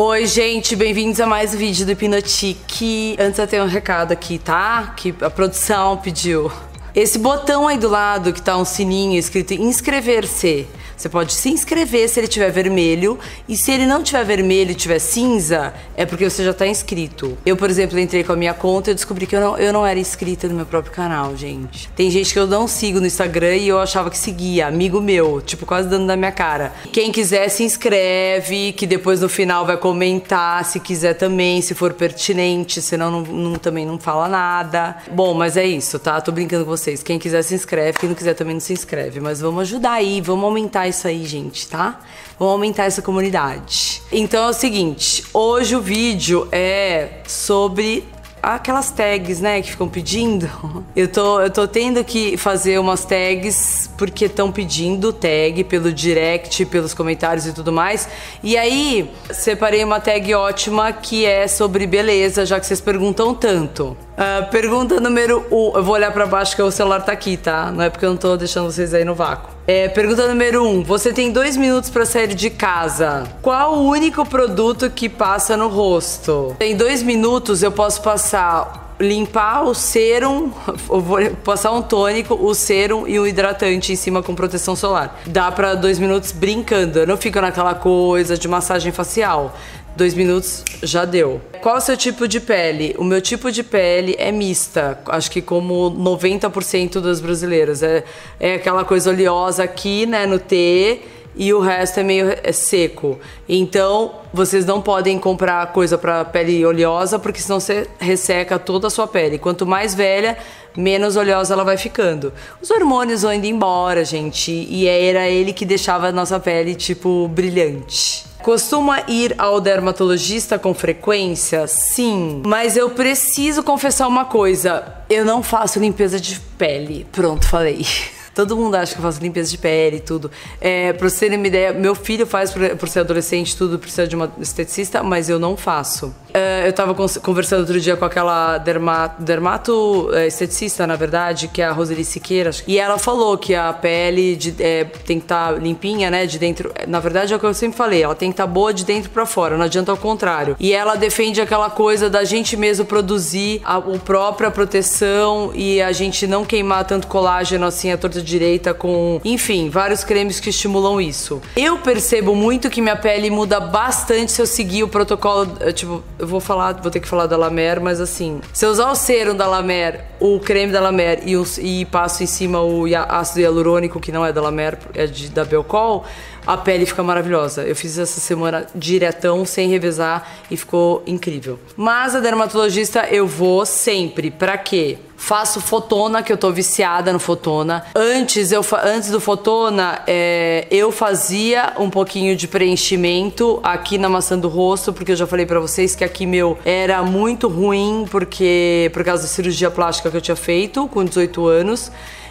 Oi, gente, bem-vindos a mais um vídeo do Hipnotique. Antes eu tenho um recado aqui, tá? Que a produção pediu. Esse botão aí do lado que tá um sininho escrito inscrever-se. Você pode se inscrever se ele tiver vermelho e se ele não tiver vermelho e tiver cinza, é porque você já está inscrito. Eu, por exemplo, entrei com a minha conta e descobri que eu não, eu não era inscrita no meu próprio canal, gente. Tem gente que eu não sigo no Instagram e eu achava que seguia, amigo meu, tipo, quase dando na minha cara. Quem quiser se inscreve, que depois no final vai comentar, se quiser também, se for pertinente, senão não, não, também não fala nada. Bom, mas é isso, tá? Tô brincando com vocês. Quem quiser se inscreve, quem não quiser também não se inscreve. Mas vamos ajudar aí, vamos aumentar isso aí, gente, tá? Vamos aumentar essa comunidade. Então é o seguinte, hoje o vídeo é sobre aquelas tags, né, que ficam pedindo. Eu tô, eu tô tendo que fazer umas tags porque estão pedindo tag pelo direct, pelos comentários e tudo mais. E aí, separei uma tag ótima que é sobre beleza, já que vocês perguntam tanto. Uh, pergunta número 1. Um. Eu vou olhar para baixo que o celular tá aqui, tá? Não é porque eu não tô deixando vocês aí no vácuo. É, pergunta número 1. Um. Você tem dois minutos para sair de casa. Qual o único produto que passa no rosto? Em dois minutos eu posso passar limpar o serum, passar um tônico, o serum e um hidratante em cima com proteção solar. Dá para dois minutos brincando. Eu não fico naquela coisa de massagem facial. Dois minutos já deu. Qual é o seu tipo de pele? O meu tipo de pele é mista, acho que como 90% das brasileiras. É, é aquela coisa oleosa aqui, né, no T, e o resto é meio é seco. Então, vocês não podem comprar coisa para pele oleosa, porque senão você resseca toda a sua pele. Quanto mais velha, menos oleosa ela vai ficando. Os hormônios vão indo embora, gente, e era ele que deixava a nossa pele, tipo, brilhante. Costuma ir ao dermatologista com frequência? Sim, mas eu preciso confessar uma coisa: eu não faço limpeza de pele. Pronto, falei. Todo mundo acha que eu faço limpeza de pele e tudo. É, pra vocês terem uma ideia, meu filho faz por, por ser adolescente, tudo precisa de uma esteticista, mas eu não faço. É, eu tava conversando outro dia com aquela dermato, dermato é, esteticista, na verdade, que é a Roseli Siqueira, e ela falou que a pele de, é, tem que estar tá limpinha, né, de dentro. Na verdade, é o que eu sempre falei, ela tem que estar tá boa de dentro para fora, não adianta ao contrário. E ela defende aquela coisa da gente mesmo produzir a, a própria proteção e a gente não queimar tanto colágeno assim a torta direita com, enfim, vários cremes que estimulam isso. Eu percebo muito que minha pele muda bastante se eu seguir o protocolo, eh, tipo, eu vou falar, vou ter que falar da La Mer, mas assim, se eu usar o serum da La Mer, o creme da La Mer e, e passo em cima o ácido hialurônico, que não é da La Mer, é de, da Belcol, a pele fica maravilhosa. Eu fiz essa semana diretão, sem revezar e ficou incrível. Mas a dermatologista eu vou sempre. Pra quê? Faço fotona, que eu tô viciada no fotona. Antes, eu, antes do fotona, é, eu fazia um pouquinho de preenchimento aqui na maçã do rosto, porque eu já falei para vocês que aqui meu era muito ruim, porque por causa da cirurgia plástica que eu tinha feito com 18 anos.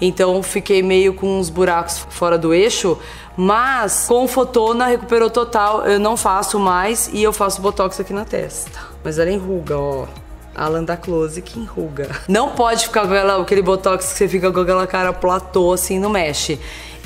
Então fiquei meio com uns buracos fora do eixo, mas com fotona recuperou total. Eu não faço mais e eu faço botox aqui na testa. Mas ela enruga, ó. Alan da Close que enruga. Não pode ficar com aquela, aquele botox que você fica com aquela cara platô assim, não mexe.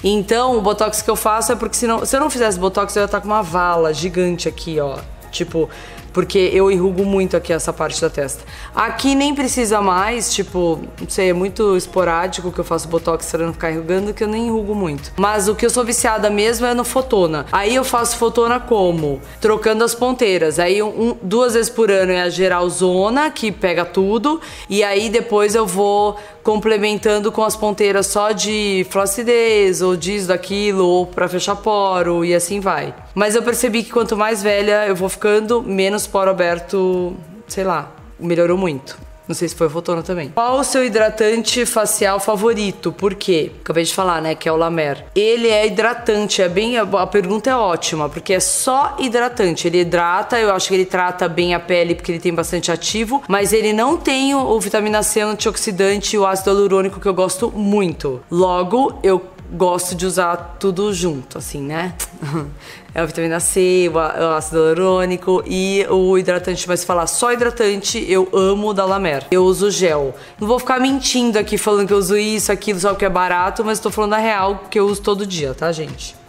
Então, o botox que eu faço é porque se, não, se eu não fizesse botox, eu ia estar com uma vala gigante aqui, ó. Tipo, porque eu enrugo muito aqui essa parte da testa. Aqui nem precisa mais, tipo, não sei, é muito esporádico que eu faço botox para não ficar enrugando, que eu nem enrugo muito. Mas o que eu sou viciada mesmo é no fotona. Aí eu faço fotona como? Trocando as ponteiras. Aí um, duas vezes por ano é a geral zona, que pega tudo, e aí depois eu vou complementando com as ponteiras só de flacidez, ou disso, daquilo, ou pra fechar poro, e assim vai. Mas eu percebi que quanto mais velha eu vou ficando, menos poro aberto, sei lá, melhorou muito. Não sei se foi fotona também. Qual o seu hidratante facial favorito? Por quê? Acabei de falar, né? Que é o La Mer. Ele é hidratante, é bem. A pergunta é ótima, porque é só hidratante. Ele hidrata, eu acho que ele trata bem a pele porque ele tem bastante ativo, mas ele não tem o, o vitamina C, antioxidante e o ácido hialurônico que eu gosto muito. Logo, eu gosto de usar tudo junto, assim, né? É a vitamina C, o ácido hialurônico e o hidratante. Mas falar só hidratante, eu amo da La Mer. Eu uso gel. Não vou ficar mentindo aqui falando que eu uso isso, aquilo, só que é barato, mas tô falando a real que eu uso todo dia, tá, gente?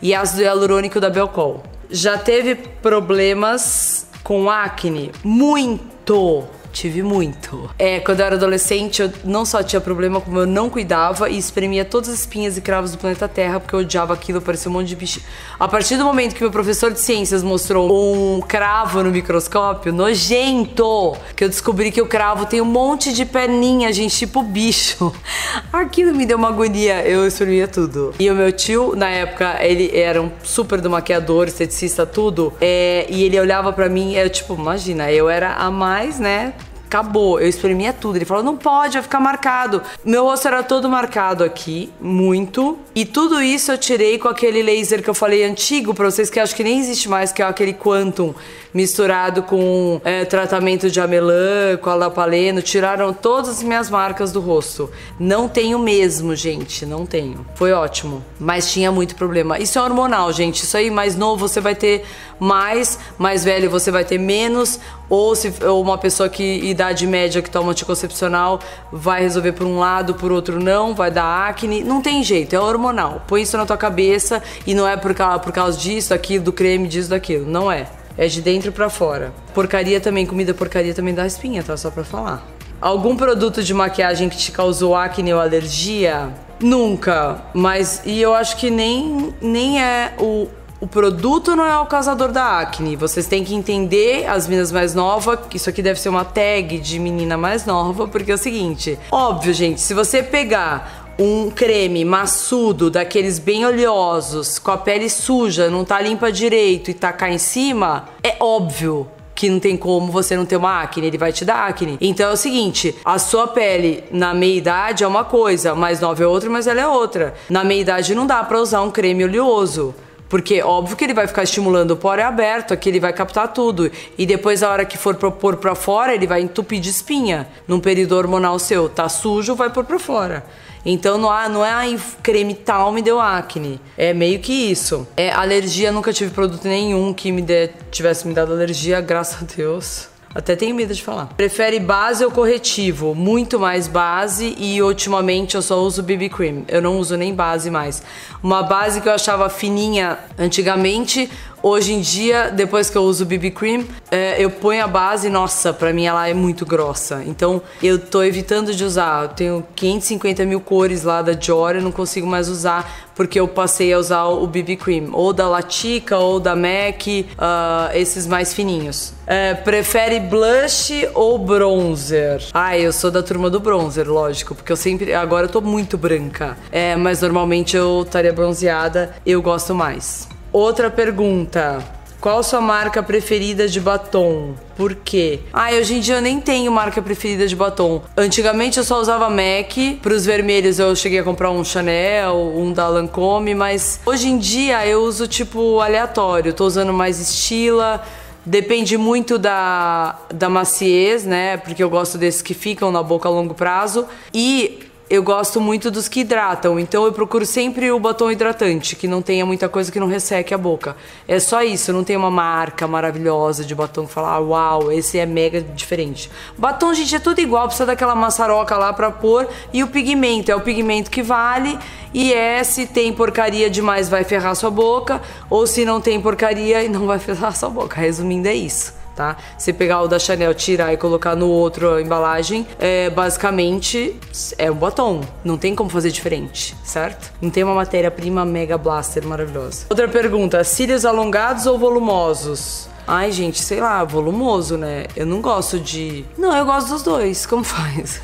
e ácido hialurônico da Belcol. Já teve problemas com acne? Muito! Tive muito. É, quando eu era adolescente, eu não só tinha problema, como eu não cuidava e espremia todas as espinhas e cravos do planeta Terra, porque eu odiava aquilo, parecia um monte de bicho. A partir do momento que meu professor de ciências mostrou um cravo no microscópio, nojento, que eu descobri que o cravo tem um monte de perninha, gente, tipo bicho. Aquilo me deu uma agonia, eu espremia tudo. E o meu tio, na época, ele era um super do maquiador, esteticista, tudo, é, e ele olhava para mim, eu tipo, imagina, eu era a mais, né, acabou. Eu espremia tudo. Ele falou: não pode, vai ficar marcado. Meu rosto era todo marcado aqui, muito. E tudo isso eu tirei com aquele laser que eu falei antigo pra vocês, que acho que nem existe mais, que é aquele Quantum misturado com é, tratamento de amelã, com alapaleno. Tiraram todas as minhas marcas do rosto. Não tenho mesmo, gente. Não tenho. Foi ótimo. Mas tinha muito problema. Isso é hormonal, gente. Isso aí, mais novo, você vai ter mais, mais velho, você vai ter menos. Ou se ou uma pessoa que idade média que toma anticoncepcional vai resolver por um lado, por outro não, vai dar acne. Não tem jeito, é hormonal. Põe isso na tua cabeça e não é por causa, por causa disso, daquilo, do creme, disso, daquilo. Não é. É de dentro para fora. Porcaria também, comida porcaria também dá espinha, tá? Só pra falar. Algum produto de maquiagem que te causou acne ou alergia? Nunca, mas e eu acho que nem, nem é o, o produto não é o causador da acne. Vocês têm que entender, as meninas mais novas, isso aqui deve ser uma tag de menina mais nova, porque é o seguinte: óbvio, gente, se você pegar um creme maçudo, daqueles bem oleosos, com a pele suja, não tá limpa direito e tacar em cima, é óbvio que não tem como você não ter uma acne, ele vai te dar acne. Então é o seguinte, a sua pele na meia idade é uma coisa, mais nova é outra, mas ela é outra. Na meia idade não dá para usar um creme oleoso. Porque óbvio que ele vai ficar estimulando o poro aberto, aqui ele vai captar tudo. E depois, a hora que for pôr pra fora, ele vai entupir de espinha. Num período hormonal seu, tá sujo, vai pôr pra fora. Então não, há, não é aí creme tal me deu acne. É meio que isso. É alergia, nunca tive produto nenhum que me tivesse me dado alergia, graças a Deus. Até tenho medo de falar. Prefere base ou corretivo? Muito mais base e ultimamente eu só uso BB Cream. Eu não uso nem base mais. Uma base que eu achava fininha antigamente, Hoje em dia, depois que eu uso BB Cream, é, eu ponho a base, nossa, pra mim ela é muito grossa. Então eu tô evitando de usar. Eu tenho 550 mil cores lá da Dior, eu não consigo mais usar porque eu passei a usar o BB Cream, ou da Latica ou da MAC, uh, esses mais fininhos. É, prefere blush ou bronzer? Ah, eu sou da turma do bronzer, lógico, porque eu sempre. Agora eu tô muito branca. É, mas normalmente eu estaria bronzeada, eu gosto mais. Outra pergunta. Qual sua marca preferida de batom? Por quê? Ah, hoje em dia eu nem tenho marca preferida de batom. Antigamente eu só usava MAC. Para os vermelhos eu cheguei a comprar um Chanel, um da Lancome, mas hoje em dia eu uso tipo aleatório. Tô usando mais Estila. Depende muito da, da maciez, né? Porque eu gosto desses que ficam na boca a longo prazo. E eu gosto muito dos que hidratam, então eu procuro sempre o batom hidratante, que não tenha muita coisa que não resseque a boca. É só isso, não tem uma marca maravilhosa de batom que fala, ah, uau, esse é mega diferente. Batom, gente, é tudo igual, precisa daquela maçaroca lá pra pôr e o pigmento, é o pigmento que vale e é se tem porcaria demais vai ferrar sua boca, ou se não tem porcaria e não vai ferrar sua boca. Resumindo, é isso tá? Você pegar o da Chanel, tirar e colocar no outro a embalagem, é, basicamente é um batom. Não tem como fazer diferente, certo? Não tem uma matéria-prima mega blaster maravilhosa. Outra pergunta: cílios alongados ou volumosos? Ai, gente, sei lá, volumoso, né? Eu não gosto de. Não, eu gosto dos dois. Como faz?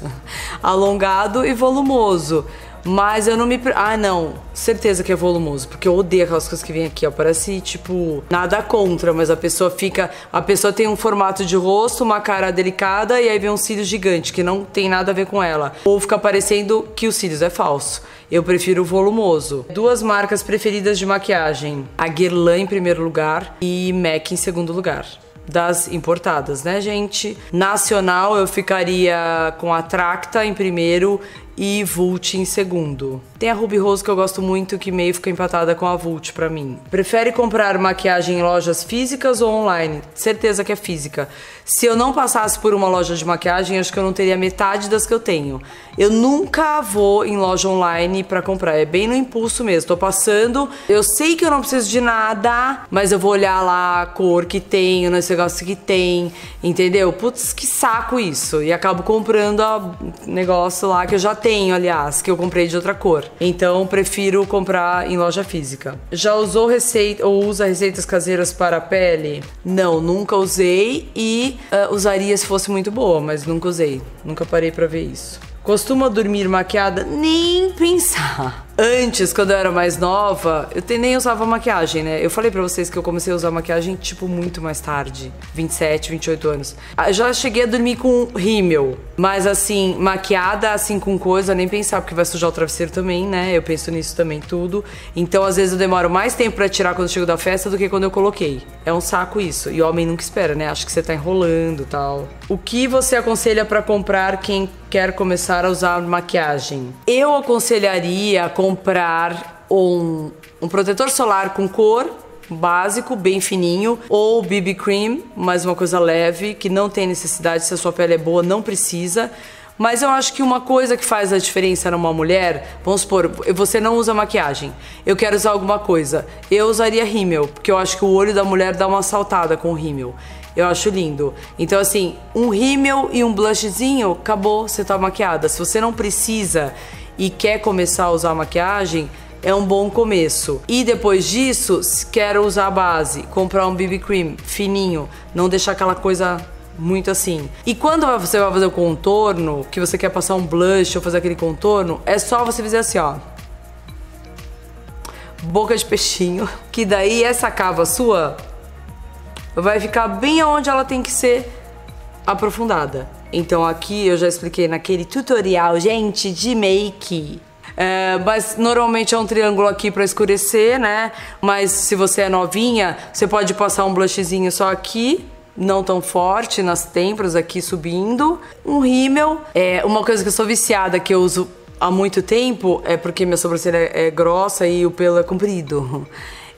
Alongado e volumoso. Mas eu não me. Ah, não. Certeza que é volumoso. Porque eu odeio aquelas coisas que vem aqui, ó. Parece, tipo, nada contra, mas a pessoa fica. A pessoa tem um formato de rosto, uma cara delicada e aí vem um cílio gigante, que não tem nada a ver com ela. Ou fica parecendo que os cílios é falso. Eu prefiro o volumoso. Duas marcas preferidas de maquiagem: a Guerlain em primeiro lugar e MAC em segundo lugar das importadas, né, gente? Nacional eu ficaria com a Tracta em primeiro e Vult em segundo. Tem a Ruby Rose que eu gosto muito, que meio fica empatada com a Vult pra mim. Prefere comprar maquiagem em lojas físicas ou online? Certeza que é física. Se eu não passasse por uma loja de maquiagem, acho que eu não teria metade das que eu tenho. Eu nunca vou em loja online para comprar, é bem no impulso mesmo. Tô passando, eu sei que eu não preciso de nada, mas eu vou olhar lá a cor que tem, o negócio que tem, entendeu? Putz, que saco isso. E acabo comprando o negócio lá que eu já tenho, aliás, que eu comprei de outra cor. Então prefiro comprar em loja física. Já usou receita ou usa receitas caseiras para a pele? Não, nunca usei e uh, usaria se fosse muito boa, mas nunca usei. Nunca parei para ver isso. Costuma dormir maquiada? Nem pensar. Antes, quando eu era mais nova, eu nem usava maquiagem, né? Eu falei pra vocês que eu comecei a usar maquiagem, tipo, muito mais tarde. 27, 28 anos. Ah, já cheguei a dormir com rímel. Mas, assim, maquiada, assim, com coisa, nem pensar, porque vai sujar o travesseiro também, né? Eu penso nisso também, tudo. Então, às vezes, eu demoro mais tempo pra tirar quando chego da festa do que quando eu coloquei. É um saco isso. E homem nunca espera, né? Acho que você tá enrolando tal. O que você aconselha para comprar quem quer começar a usar maquiagem? Eu aconselharia comprar um, um protetor solar com cor básico, bem fininho, ou BB cream, mais uma coisa leve, que não tem necessidade, se a sua pele é boa, não precisa. Mas eu acho que uma coisa que faz a diferença numa mulher, vamos supor, você não usa maquiagem, eu quero usar alguma coisa, eu usaria rímel, porque eu acho que o olho da mulher dá uma saltada com o rímel. Eu acho lindo. Então, assim, um rímel e um blushzinho, acabou, você tá maquiada. Se você não precisa e quer começar a usar maquiagem, é um bom começo. E depois disso, quero usar a base, comprar um BB cream fininho, não deixar aquela coisa muito assim. E quando você vai fazer o contorno, que você quer passar um blush ou fazer aquele contorno, é só você fazer assim, ó. Boca de peixinho, que daí essa cava sua vai ficar bem aonde ela tem que ser aprofundada. Então aqui eu já expliquei naquele tutorial, gente, de make. É, mas normalmente é um triângulo aqui para escurecer, né? Mas se você é novinha, você pode passar um blushzinho só aqui, não tão forte, nas têmporas aqui subindo. Um rímel. É, uma coisa que eu sou viciada, que eu uso há muito tempo, é porque minha sobrancelha é grossa e o pelo é comprido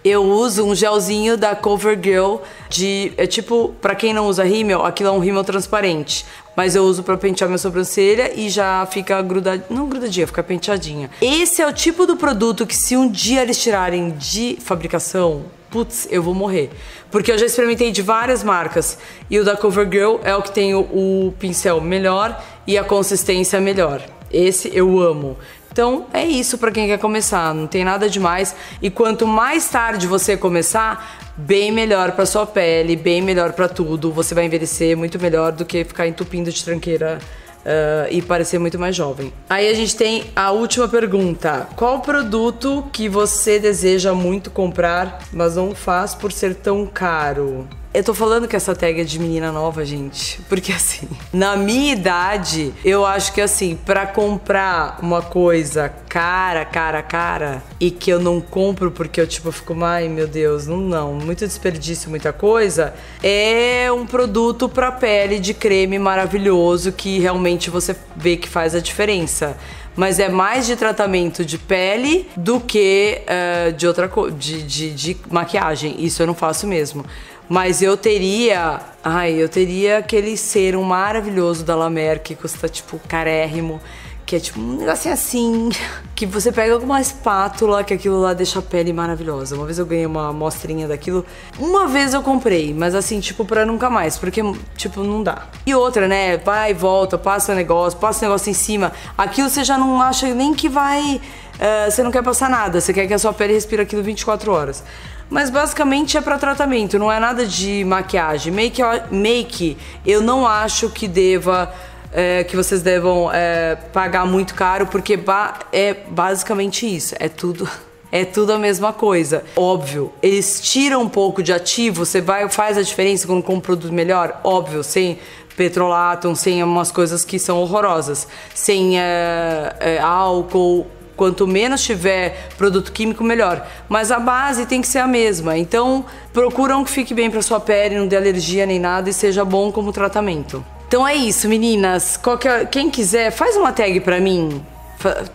eu uso um gelzinho da CoverGirl de é tipo, para quem não usa rímel, aquilo é um rímel transparente, mas eu uso para pentear minha sobrancelha e já fica grudadinha, não grudadinha, fica penteadinha. Esse é o tipo do produto que se um dia eles tirarem de fabricação, putz, eu vou morrer. Porque eu já experimentei de várias marcas e o da CoverGirl é o que tem o, o pincel melhor e a consistência melhor. Esse eu amo. Então é isso para quem quer começar, não tem nada demais. E quanto mais tarde você começar, bem melhor para sua pele, bem melhor para tudo. Você vai envelhecer muito melhor do que ficar entupindo de tranqueira Uh, e parecer muito mais jovem. Aí a gente tem a última pergunta: qual produto que você deseja muito comprar, mas não faz por ser tão caro? Eu tô falando que essa tag é de menina nova, gente. Porque assim, na minha idade, eu acho que assim, para comprar uma coisa cara, cara, cara, e que eu não compro porque eu tipo fico, ai meu Deus, não, não, muito desperdício, muita coisa, é um produto pra pele de creme maravilhoso que realmente você vê que faz a diferença mas é mais de tratamento de pele do que uh, de outra coisa, de, de, de maquiagem. Isso eu não faço mesmo. Mas eu teria. Ai, eu teria aquele serum maravilhoso da La Mer que custa tipo carérrimo. Que é tipo um negocinho assim. Que você pega com uma espátula, que aquilo lá deixa a pele maravilhosa. Uma vez eu ganhei uma amostrinha daquilo. Uma vez eu comprei, mas assim, tipo, pra nunca mais. Porque, tipo, não dá. E outra, né? Vai e volta, passa o negócio, passa o negócio em cima. Aquilo você já não acha nem que vai. Uh, você não quer passar nada. Você quer que a sua pele respire aquilo 24 horas. Mas basicamente é para tratamento, não é nada de maquiagem. Make, make eu não acho que deva. É, que vocês devam é, pagar muito caro, porque ba é basicamente isso. É tudo. É tudo a mesma coisa. Óbvio, eles tiram um pouco de ativo, você vai faz a diferença quando compra um produto melhor? Óbvio, sem petrolato, sem umas coisas que são horrorosas, sem é, é álcool, Quanto menos tiver produto químico, melhor. Mas a base tem que ser a mesma. Então, procuram que fique bem para sua pele, não dê alergia nem nada e seja bom como tratamento. Então é isso, meninas. Qualquer, quem quiser, faz uma tag para mim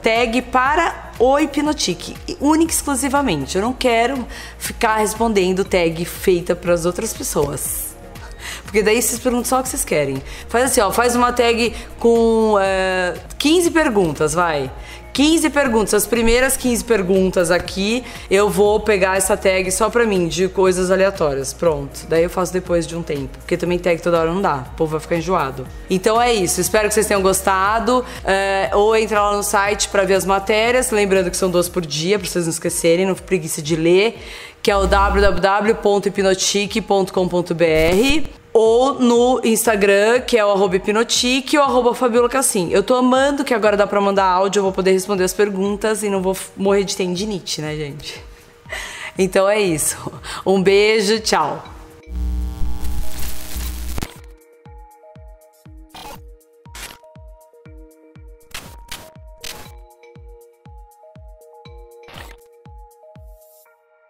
Tag para o Hipnotique, única e exclusivamente. Eu não quero ficar respondendo tag feita para as outras pessoas. Porque daí vocês perguntam só o que vocês querem. Faz assim, ó, faz uma tag com é, 15 perguntas, vai. 15 perguntas, as primeiras 15 perguntas aqui, eu vou pegar essa tag só pra mim, de coisas aleatórias. Pronto. Daí eu faço depois de um tempo. Porque também tag toda hora não dá. O povo vai ficar enjoado. Então é isso. Espero que vocês tenham gostado. É, ou entra lá no site pra ver as matérias. Lembrando que são duas por dia, pra vocês não esquecerem, não preguiça de ler. Que é o www.hipnotique.com.br ou no Instagram, que é o arroba hipnotique ou arroba Fabiola Cassim. Eu tô amando que agora dá pra mandar áudio, eu vou poder responder as perguntas e não vou morrer de tendinite, né, gente? Então é isso. Um beijo, tchau.